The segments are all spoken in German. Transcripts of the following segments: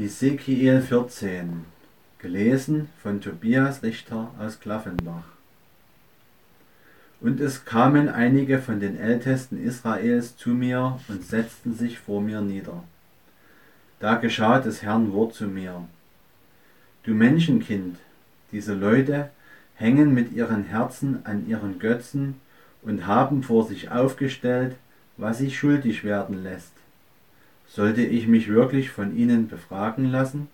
Hesekiel 14 Gelesen von Tobias Richter aus Klaffenbach Und es kamen einige von den Ältesten Israels zu mir und setzten sich vor mir nieder. Da geschah des Herrn Wort zu mir. Du Menschenkind, diese Leute hängen mit ihren Herzen an ihren Götzen und haben vor sich aufgestellt, was sich schuldig werden lässt. Sollte ich mich wirklich von ihnen befragen lassen?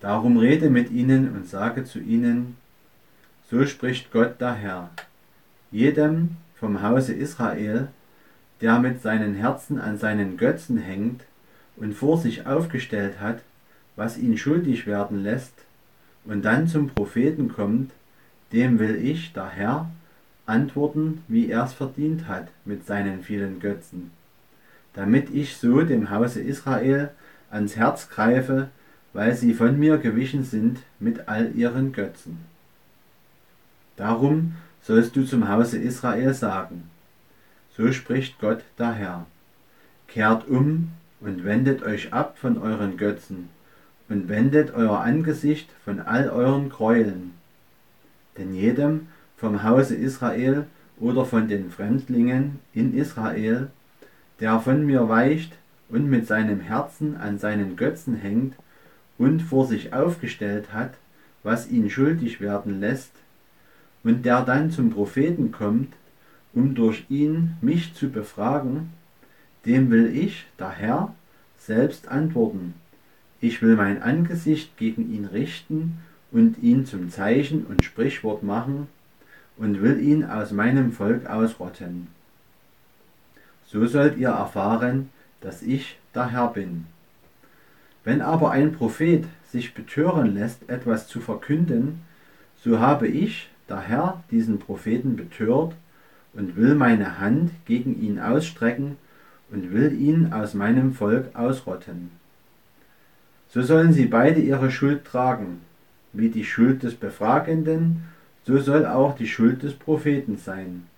Darum rede mit ihnen und sage zu ihnen, so spricht Gott der Herr, jedem vom Hause Israel, der mit seinen Herzen an seinen Götzen hängt und vor sich aufgestellt hat, was ihn schuldig werden lässt, und dann zum Propheten kommt, dem will ich, der Herr, antworten, wie er's verdient hat mit seinen vielen Götzen damit ich so dem Hause Israel ans Herz greife, weil sie von mir gewichen sind mit all ihren Götzen. Darum sollst du zum Hause Israel sagen, so spricht Gott der Herr, kehrt um und wendet euch ab von euren Götzen und wendet euer Angesicht von all euren Gräueln. Denn jedem vom Hause Israel oder von den Fremdlingen in Israel der von mir weicht und mit seinem Herzen an seinen Götzen hängt und vor sich aufgestellt hat, was ihn schuldig werden lässt, und der dann zum Propheten kommt, um durch ihn mich zu befragen, dem will ich, der Herr, selbst antworten. Ich will mein Angesicht gegen ihn richten und ihn zum Zeichen und Sprichwort machen und will ihn aus meinem Volk ausrotten. So sollt ihr erfahren, dass ich der Herr bin. Wenn aber ein Prophet sich betören lässt, etwas zu verkünden, so habe ich, der Herr, diesen Propheten betört und will meine Hand gegen ihn ausstrecken und will ihn aus meinem Volk ausrotten. So sollen sie beide ihre Schuld tragen, wie die Schuld des Befragenden, so soll auch die Schuld des Propheten sein,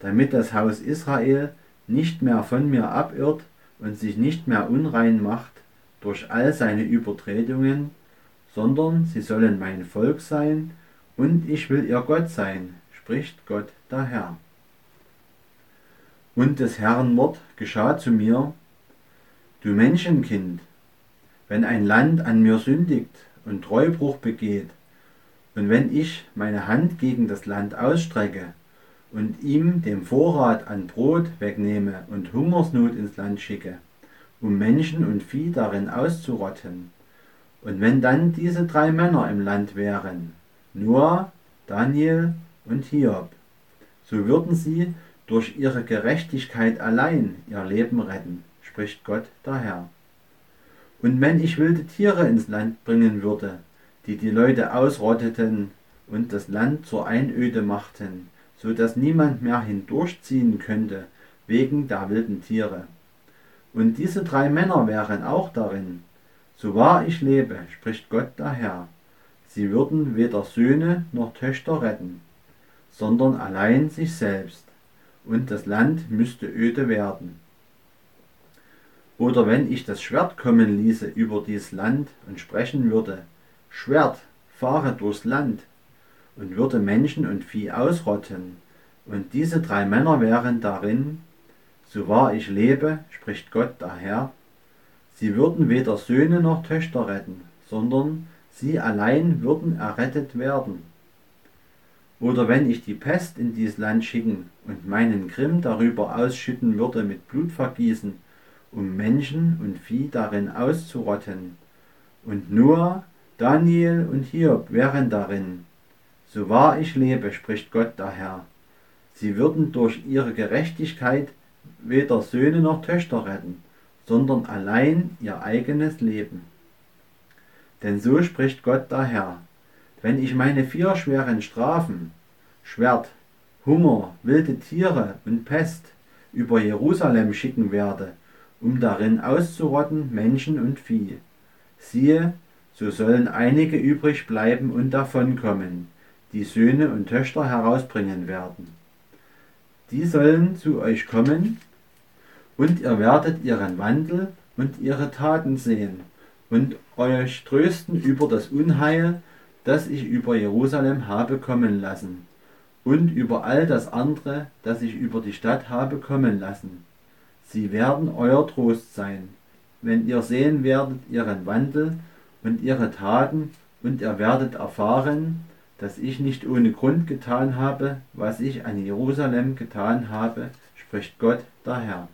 damit das Haus Israel nicht mehr von mir abirrt und sich nicht mehr unrein macht durch all seine Übertretungen, sondern sie sollen mein Volk sein und ich will ihr Gott sein, spricht Gott der Herr. Und des Herrn Wort geschah zu mir, du Menschenkind, wenn ein Land an mir sündigt und Treubruch begeht, und wenn ich meine Hand gegen das Land ausstrecke und ihm den Vorrat an Brot wegnehme und Hungersnot ins Land schicke, um Menschen und Vieh darin auszurotten. Und wenn dann diese drei Männer im Land wären, Noah, Daniel und Hiob, so würden sie durch ihre Gerechtigkeit allein ihr Leben retten, spricht Gott der Herr. Und wenn ich wilde Tiere ins Land bringen würde, die die Leute ausrotteten und das Land zur Einöde machten, so dass niemand mehr hindurchziehen könnte wegen der wilden Tiere. Und diese drei Männer wären auch darin. So wahr ich lebe, spricht Gott der Herr, sie würden weder Söhne noch Töchter retten, sondern allein sich selbst, und das Land müsste öde werden. Oder wenn ich das Schwert kommen ließe über dies Land und sprechen würde, Schwert, fahre durchs Land, und würde Menschen und Vieh ausrotten, und diese drei Männer wären darin, so wahr ich lebe, spricht Gott der Herr, sie würden weder Söhne noch Töchter retten, sondern sie allein würden errettet werden. Oder wenn ich die Pest in dies Land schicken und meinen Grimm darüber ausschütten würde mit Blutvergießen, um Menschen und Vieh darin auszurotten, und Noah, Daniel und Hiob wären darin, so wahr ich lebe, spricht Gott der Herr. Sie würden durch ihre Gerechtigkeit weder Söhne noch Töchter retten, sondern allein ihr eigenes Leben. Denn so spricht Gott der Herr, wenn ich meine vier schweren Strafen, Schwert, Hunger, wilde Tiere und Pest über Jerusalem schicken werde, um darin auszurotten Menschen und Vieh. Siehe, so sollen einige übrig bleiben und davonkommen, die Söhne und Töchter herausbringen werden. Die sollen zu euch kommen, und ihr werdet ihren Wandel und ihre Taten sehen, und euch trösten über das Unheil, das ich über Jerusalem habe kommen lassen, und über all das andere, das ich über die Stadt habe kommen lassen. Sie werden euer Trost sein, wenn ihr sehen werdet ihren Wandel und ihre Taten, und ihr werdet erfahren, dass ich nicht ohne Grund getan habe, was ich an Jerusalem getan habe, spricht Gott der Herr.